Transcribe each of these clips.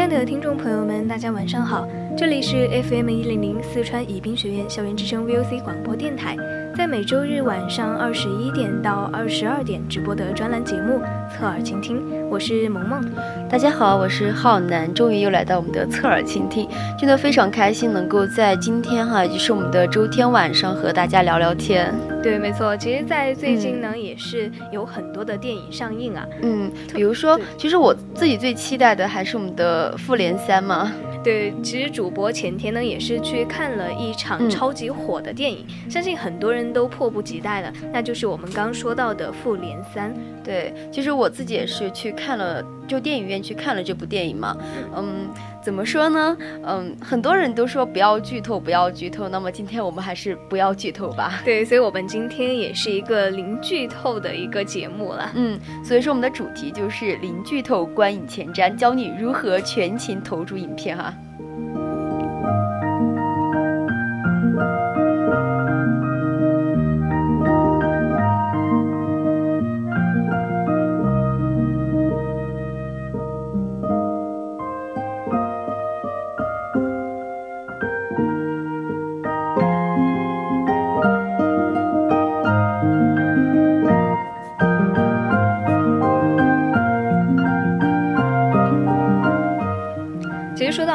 亲爱的听众朋友们大家晚上好，这里是 FM 一零零四川宜宾学院校园之声 VOC 广播电台，在每周日晚上二十一点到二十二点直播的专栏节目《侧耳倾听》，我是萌萌。大家好，我是浩南，终于又来到我们的侧耳倾听，真的非常开心能够在今天哈，也是我们的周天晚上和大家聊聊天。对，没错，其实，在最近呢，也是有很多的电影上映啊。嗯，比如说，其实我自己最期待的还是我们的《复联三》嘛。对，其实主播前天呢也是去看了一场超级火的电影，相信很多人都迫不及待了，那就是我们刚说到的《复联三》。对，其实我自己也是去看了，就电影院去看了这部电影嘛。嗯，怎么说呢？嗯，很多人都说不要剧透，不要剧透。那么今天我们还是不要剧透吧。对，所以我们今天也是一个零剧透的一个节目了。嗯，所以说我们的主题就是零剧透观影前瞻，教你如何全情投入影片哈。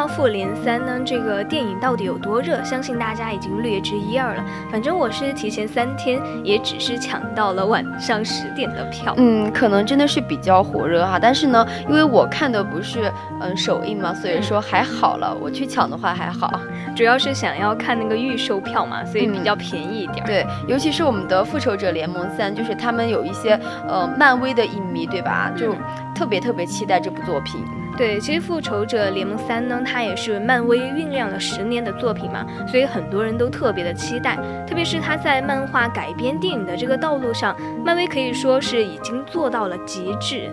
复联三呢？这个电影到底有多热？相信大家已经略知一二了。反正我是提前三天，也只是抢到了晚上十点的票。嗯，可能真的是比较火热哈。但是呢，因为我看的不是嗯首映嘛，所以说还好了。我去抢的话还好，主要是想要看那个预售票嘛，所以比较便宜一点。对，尤其是我们的复仇者联盟三，就是他们有一些呃漫威的影迷对吧？就特别特别期待这部作品。对，其实《复仇者联盟三》呢，它也是漫威酝酿了十年的作品嘛，所以很多人都特别的期待。特别是它在漫画改编电影的这个道路上，漫威可以说是已经做到了极致。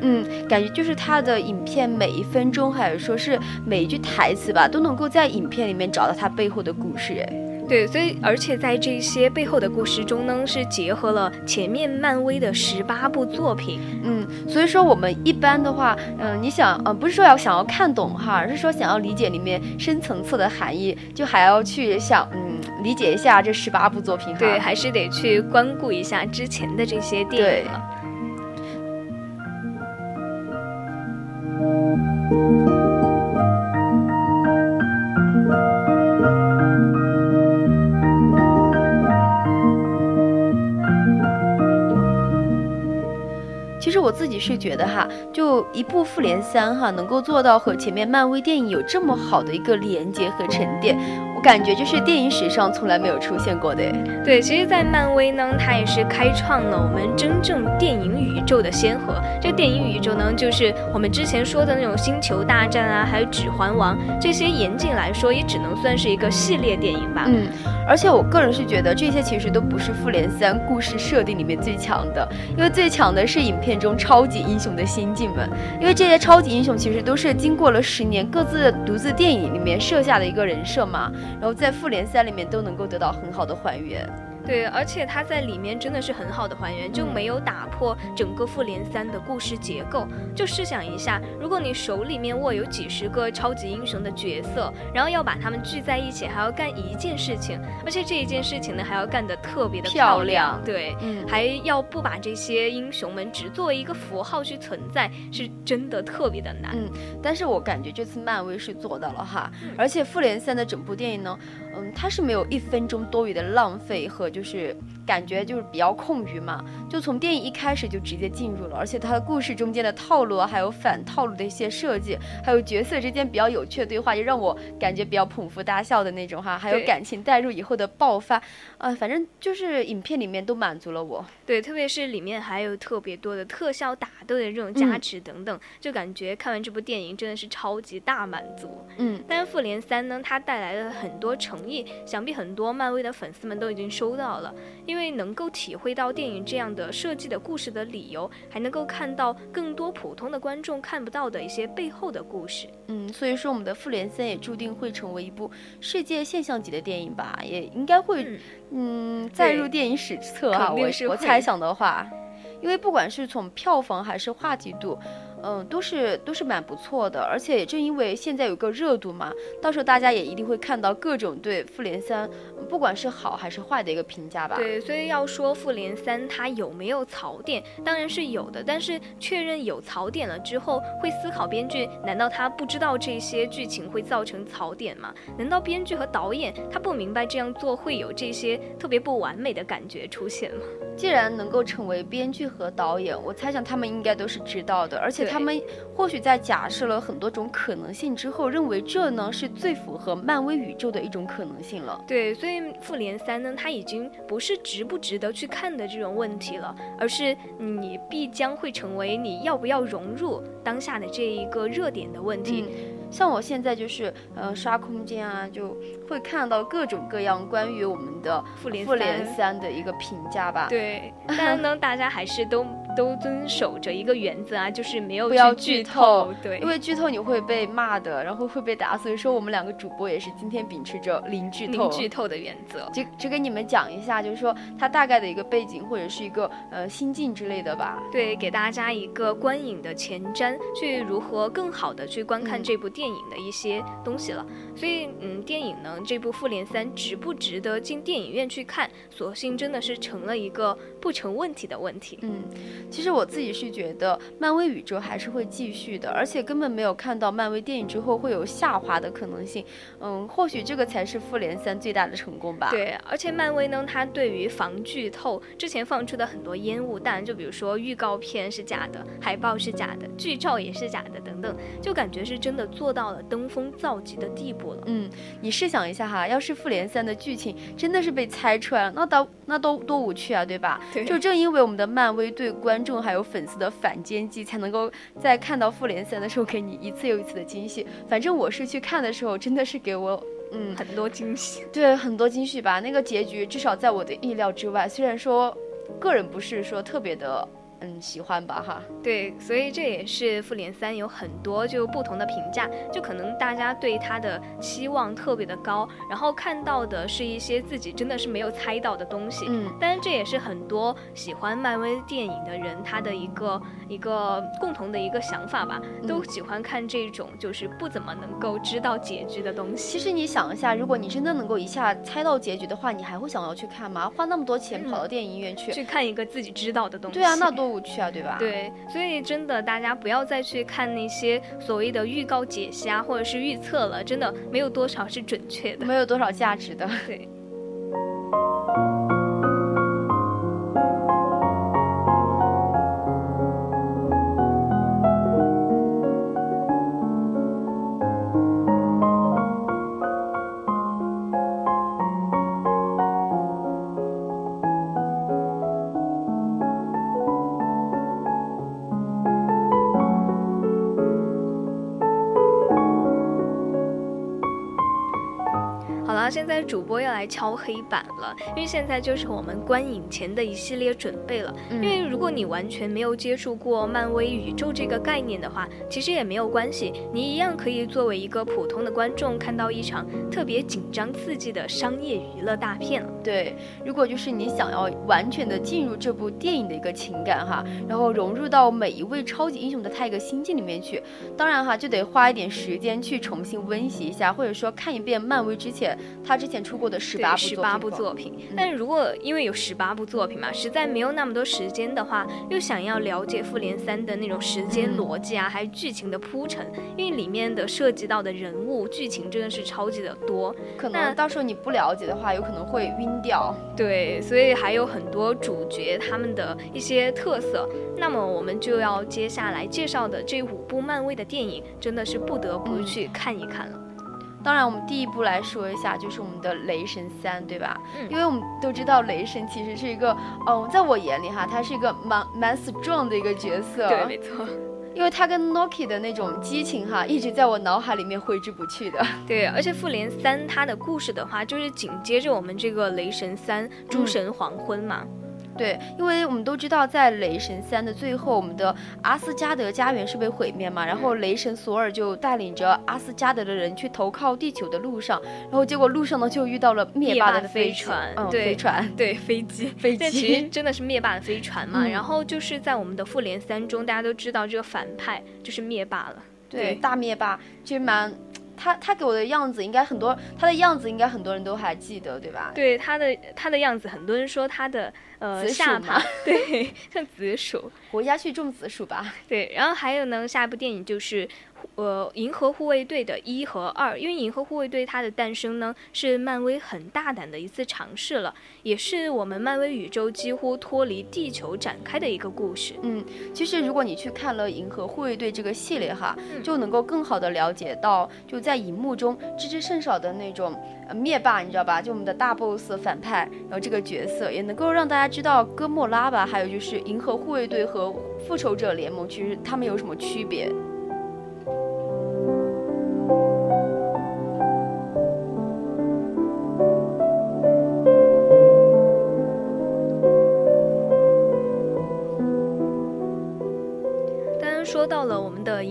嗯，感觉就是它的影片每一分钟，还有说是每一句台词吧，都能够在影片里面找到它背后的故事。哎。对，所以而且在这些背后的故事中呢，是结合了前面漫威的十八部作品。嗯，所以说我们一般的话，嗯，你想，呃，不是说要想要看懂哈，而是说想要理解里面深层次的含义，就还要去想，嗯，理解一下这十八部作品。对，还是得去关顾一下之前的这些电影了。自己是觉得哈，就一部复联三哈，能够做到和前面漫威电影有这么好的一个连接和沉淀。我感觉就是电影史上从来没有出现过的。对，其实，在漫威呢，它也是开创了我们真正电影宇宙的先河。这电影宇宙呢，就是我们之前说的那种星球大战啊，还有指环王这些，严谨来说，也只能算是一个系列电影吧。嗯，而且我个人是觉得这些其实都不是复联三故事设定里面最强的，因为最强的是影片中超级英雄的心境们。因为这些超级英雄其实都是经过了十年各自独自电影里面设下的一个人设嘛。然后在复联三里面都能够得到很好的还原。对，而且它在里面真的是很好的还原，就没有打破整个复联三的故事结构。就试想一下，如果你手里面握有几十个超级英雄的角色，然后要把他们聚在一起，还要干一件事情，而且这一件事情呢还要干得特别的漂亮，对，嗯，还要不把这些英雄们只作为一个符号去存在，是真的特别的难。嗯，但是我感觉这次漫威是做到了哈，而且复联三的整部电影呢。嗯，它是没有一分钟多余的浪费和就是感觉就是比较空余嘛，就从电影一开始就直接进入了，而且它的故事中间的套路还有反套路的一些设计，还有角色之间比较有趣的对话，就让我感觉比较捧腹大笑的那种哈，还有感情带入以后的爆发，啊，反正就是影片里面都满足了我。对，特别是里面还有特别多的特效打斗的这种加持等等，就感觉看完这部电影真的是超级大满足。嗯，但是复联三呢，它带来了很多诚意。想必很多漫威的粉丝们都已经收到了，因为能够体会到电影这样的设计的故事的理由，还能够看到更多普通的观众看不到的一些背后的故事。嗯，所以说我们的复联三也注定会成为一部世界现象级的电影吧，也应该会，嗯，载入电影史册啊。我我猜想的话，因为不管是从票房还是话题度。嗯，都是都是蛮不错的，而且也正因为现在有个热度嘛，到时候大家也一定会看到各种对复联三，不管是好还是坏的一个评价吧。对，所以要说复联三它有没有槽点，当然是有的。但是确认有槽点了之后，会思考编剧难道他不知道这些剧情会造成槽点吗？难道编剧和导演他不明白这样做会有这些特别不完美的感觉出现吗？既然能够成为编剧和导演，我猜想他们应该都是知道的，而且他。们或许在假设了很多种可能性之后，认为这呢是最符合漫威宇宙的一种可能性了。对，所以复联三呢，它已经不是值不值得去看的这种问题了，而是你必将会成为你要不要融入当下的这一个热点的问题。像我现在就是呃刷空间啊，就会看到各种各样关于我们的复联复联三的一个评价吧。对，但呢，大家还是都都遵守着一个原则啊，就是没有不要剧透。对，因为剧透你会被骂的，然后会被打。所以说我们两个主播也是今天秉持着零剧透、零剧透的原则，就只给你们讲一下，就是说它大概的一个背景或者是一个呃心境之类的吧。对，给大家一个观影的前瞻，去如何更好的去观看这部。电影的一些东西了，所以嗯，电影呢，这部《复联三》值不值得进电影院去看？索性真的是成了一个不成问题的问题。嗯，其实我自己是觉得漫威宇宙还是会继续的，而且根本没有看到漫威电影之后会有下滑的可能性。嗯，或许这个才是《复联三》最大的成功吧。对，而且漫威呢，它对于防剧透之前放出的很多烟雾弹，就比如说预告片是假的，海报是假的，剧照也是假的等等，就感觉是真的做。到了登峰造极的地步了。嗯，你试想一下哈，要是复联三的剧情真的是被猜出来了，那到那都多无趣啊，对吧？对。就正因为我们的漫威对观众还有粉丝的反间计，才能够在看到复联三的时候给你一次又一次的惊喜。反正我是去看的时候，真的是给我嗯很多惊喜。对，很多惊喜吧。那个结局至少在我的意料之外，虽然说个人不是说特别的。嗯，喜欢吧哈。对，所以这也是复联三有很多就不同的评价，就可能大家对它的期望特别的高，然后看到的是一些自己真的是没有猜到的东西。嗯，但是这也是很多喜欢漫威电影的人他的一个一个共同的一个想法吧，都喜欢看这种就是不怎么能够知道结局的东西。其实你想一下，如果你真的能够一下猜到结局的话，你还会想要去看吗？花那么多钱跑到电影院去去看一个自己知道的东西？对啊，那多。无趣啊，对吧？对，所以真的，大家不要再去看那些所谓的预告解析啊或者是预测了，真的没有多少是准确的，没有多少价值的。对。现在主播要来敲黑板了，因为现在就是我们观影前的一系列准备了。因为如果你完全没有接触过漫威宇宙这个概念的话，其实也没有关系，你一样可以作为一个普通的观众看到一场特别紧张刺激的商业娱乐大片了。对，如果就是你想要完全的进入这部电影的一个情感哈，然后融入到每一位超级英雄的他一个心境里面去，当然哈就得花一点时间去重新温习一下，或者说看一遍漫威之前他之前出过的十八部十八部作品。但如果因为有十八部作品嘛，实在没有那么多时间的话，又想要了解复联三的那种时间逻辑啊，还有剧情的铺陈，因为里面的涉及到的人物剧情真的是超级的多，可能到时候你不了解的话，有可能会晕掉。对，所以还有很多主角他们的一些特色。那么我们就要接下来介绍的这五部漫威的电影，真的是不得不去看一看了。当然，我们第一步来说一下，就是我们的《雷神三》，对吧？嗯。因为我们都知道，雷神其实是一个，嗯，在我眼里哈，他是一个蛮蛮 strong 的一个角色。对，没错。因为他跟 Noki 的那种激情哈，一直在我脑海里面挥之不去的。对，而且复联三它的故事的话，就是紧接着我们这个雷神三诸神黄昏嘛。对，因为我们都知道，在雷神三的最后，我们的阿斯加德家园是被毁灭嘛，然后雷神索尔就带领着阿斯加德的人去投靠地球的路上，然后结果路上呢就遇到了灭霸的飞船，嗯，飞船，对，飞机，飞机，其实真的是灭霸的飞船嘛。然后就是在我们的复联三中，大家都知道这个反派就是灭霸了，对，大灭霸其实蛮。他他给我的样子应该很多，他的样子应该很多人都还记得，对吧？对他的他的样子，很多人说他的呃下巴对 像紫薯，回家去种紫薯吧。对，然后还有呢，下一部电影就是。呃，银河护卫队的一和二，因为银河护卫队它的诞生呢，是漫威很大胆的一次尝试了，也是我们漫威宇宙几乎脱离地球展开的一个故事。嗯，其实如果你去看了银河护卫队这个系列哈，就能够更好的了解到，就在荧幕中知之甚少的那种灭霸，你知道吧？就我们的大 boss 反派，然后这个角色也能够让大家知道哥莫拉吧，还有就是银河护卫队和复仇者联盟其实他们有什么区别。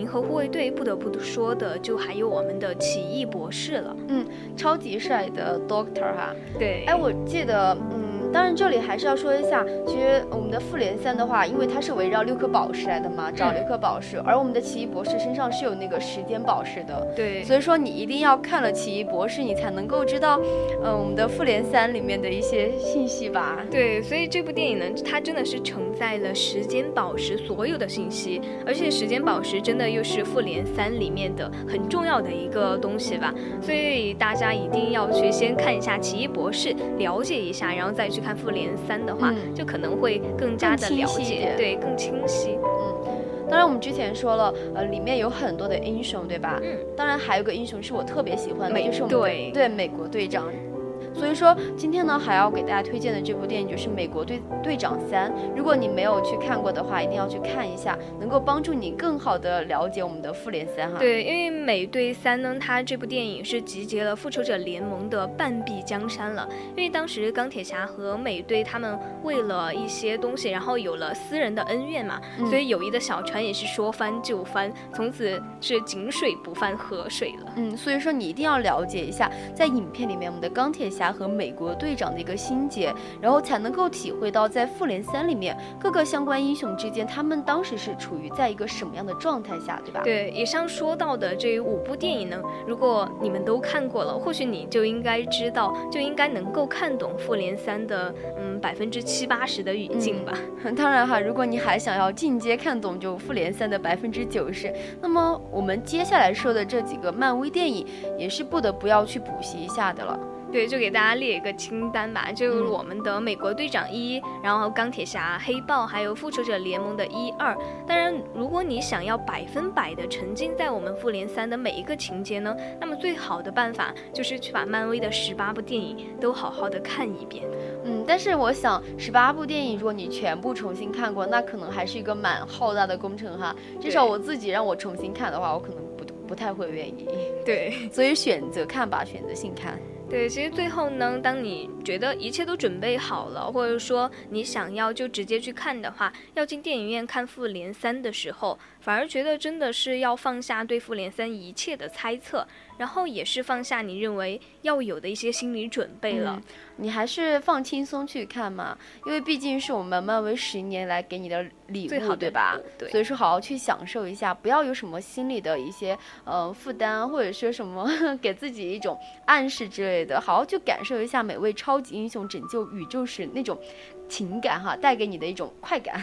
我们的银河护卫队，不得不说的就还有我们的奇异博士了。嗯，超级帅的 Doctor 哈。对。哎，我记得，嗯。当然，这里还是要说一下，其实我们的复联三的话，因为它是围绕六颗宝石来的嘛，找六颗宝石，而我们的奇异博士身上是有那个时间宝石的，对，所以说你一定要看了奇异博士，你才能够知道，嗯，我们的复联三里面的一些信息吧。对，所以这部电影呢，它真的是承载了时间宝石所有的信息，而且时间宝石真的又是复联三里面的很重要的一个东西吧，所以大家一定要去先看一下奇异博士，了解一下，然后再去。看复联三的话，就可能会更加的了解，对，更清晰。嗯，当然我们之前说了，呃，里面有很多的英雄，对吧？嗯，当然还有个英雄是我特别喜欢的，就是我们对对美国队长。所以说，今天呢还要给大家推荐的这部电影就是《美国队队长三》。如果你没有去看过的话，一定要去看一下，能够帮助你更好的了解我们的复联三哈。对，因为《美队三》呢，它这部电影是集结了复仇者联盟的半壁江山了。因为当时钢铁侠和美队他们为了一些东西，然后有了私人的恩怨嘛，所以友谊的小船也是说翻就翻，从此是井水不犯河水了。嗯，所以说你一定要了解一下，在影片里面我们的钢铁侠。和美国队长的一个心结，然后才能够体会到在复联三里面各个相关英雄之间，他们当时是处于在一个什么样的状态下，对吧？对，以上说到的这五部电影呢，如果你们都看过了，或许你就应该知道，就应该能够看懂复联三的嗯百分之七八十的语境吧。当然哈，如果你还想要进阶看懂就复联三的百分之九十，那么我们接下来说的这几个漫威电影也是不得不要去补习一下的了。对，就给大家列一个清单吧，就是我们的美国队长一，然后钢铁侠、黑豹，还有复仇者联盟的一二。当然，如果你想要百分百的沉浸在我们复联三的每一个情节呢，那么最好的办法就是去把漫威的十八部电影都好好的看一遍。嗯，但是我想十八部电影，如果你全部重新看过，那可能还是一个蛮浩大的工程哈。至少我自己让我重新看的话，我可能不不太会愿意。对，所以选择看吧，选择性看。对，其实最后呢，当你觉得一切都准备好了，或者说你想要就直接去看的话，要进电影院看《复联三》的时候，反而觉得真的是要放下对《复联三》一切的猜测。然后也是放下你认为要有的一些心理准备了，你还是放轻松去看嘛，因为毕竟是我们漫威十年来给你的礼物，对吧？对，所以说好好去享受一下，不要有什么心理的一些呃负担，或者说什么 给自己一种暗示之类的，好好去感受一下每位超级英雄拯救宇宙时那种情感哈，带给你的一种快感。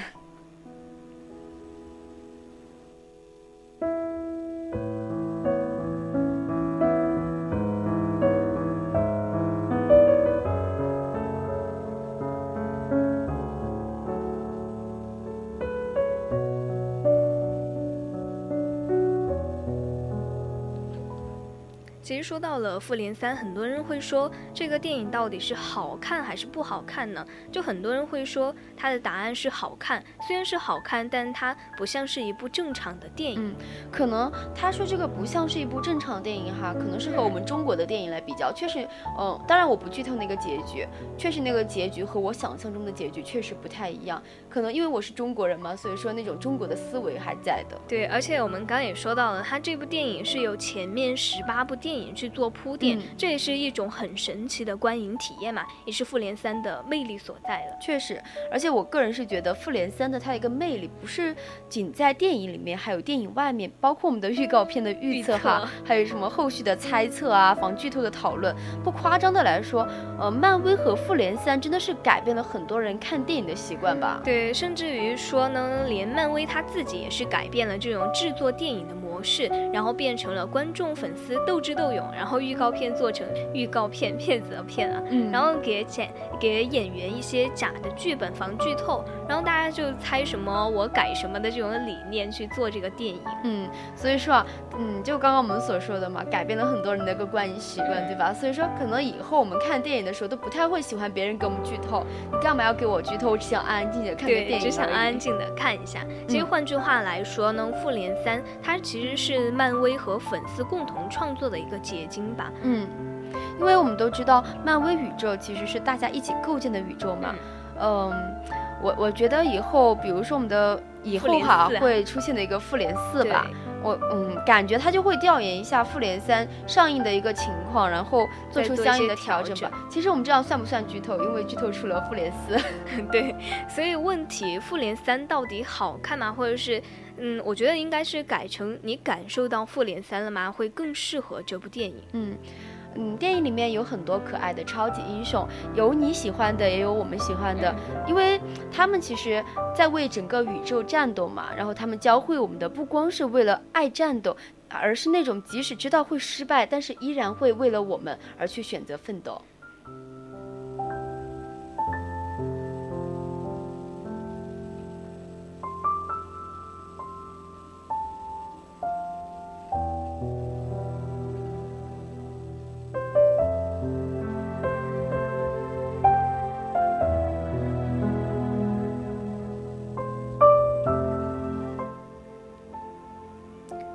其实说到了《复联三》，很多人会说这个电影到底是好看还是不好看呢？就很多人会说它的答案是好看，虽然是好看，但它不像是一部正常的电影。嗯，可能他说这个不像是一部正常的电影哈，可能是和我们中国的电影来比较，确实，嗯，当然我不剧透那个结局，确实那个结局和我想象中的结局确实不太一样。可能因为我是中国人嘛，所以说那种中国的思维还在的。对，而且我们刚刚也说到了，他这部电影是由前面十八部电影。去做铺垫，这也是一种很神奇的观影体验嘛，也是复联三的魅力所在了。确实，而且我个人是觉得复联三的它一个魅力不是仅在电影里面，还有电影外面，包括我们的预告片的预测哈，还有什么后续的猜测啊，防剧透的讨论。不夸张的来说，呃，漫威和复联三真的是改变了很多人看电影的习惯吧？对，甚至于说呢，连漫威他自己也是改变了这种制作电影的模式，然后变成了观众粉丝斗智斗勇。然后预告片做成预告片骗子的骗啊，然后给剪给演员一些假的剧本防剧透，然后大家就猜什么我改什么的这种理念去做这个电影。嗯，所以说啊，嗯，就刚刚我们所说的嘛，改变了很多人的一个观影习惯，对吧？所以说可能以后我们看电影的时候都不太会喜欢别人给我们剧透，你干嘛要给我剧透？我只想安安静静的看个电影，只想安安静的看一下。其实换句话来说呢，复联三它其实是漫威和粉丝共同创作的一个结。晶吧，嗯，因为我们都知道漫威宇宙其实是大家一起构建的宇宙嘛，嗯，我我觉得以后，比如说我们的以后哈会出现的一个复联四吧，我嗯感觉他就会调研一下复联三上映的一个情况，然后做出相应的调整吧。其实我们这样算不算剧透？因为剧透出了复联四，对，所以问题复联三到底好看吗？或者是？嗯，我觉得应该是改成你感受到复联三了吗？会更适合这部电影。嗯嗯，电影里面有很多可爱的超级英雄，有你喜欢的，也有我们喜欢的，因为他们其实在为整个宇宙战斗嘛。然后他们教会我们的不光是为了爱战斗，而是那种即使知道会失败，但是依然会为了我们而去选择奋斗。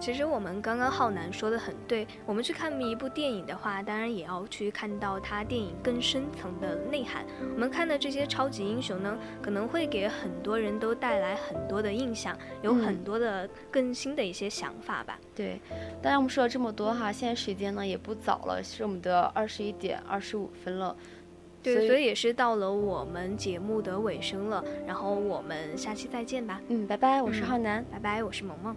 其实我们刚刚浩南说的很对，我们去看一部电影的话，当然也要去看到它电影更深层的内涵。我们看的这些超级英雄呢，可能会给很多人都带来很多的印象，有很多的更新的一些想法吧。对，当然我们说了这么多哈，现在时间呢也不早了，是我们的二十一点二十五分了。对，所以也是到了我们节目的尾声了，然后我们下期再见吧。嗯，拜拜，我是浩南，拜拜，我是萌萌。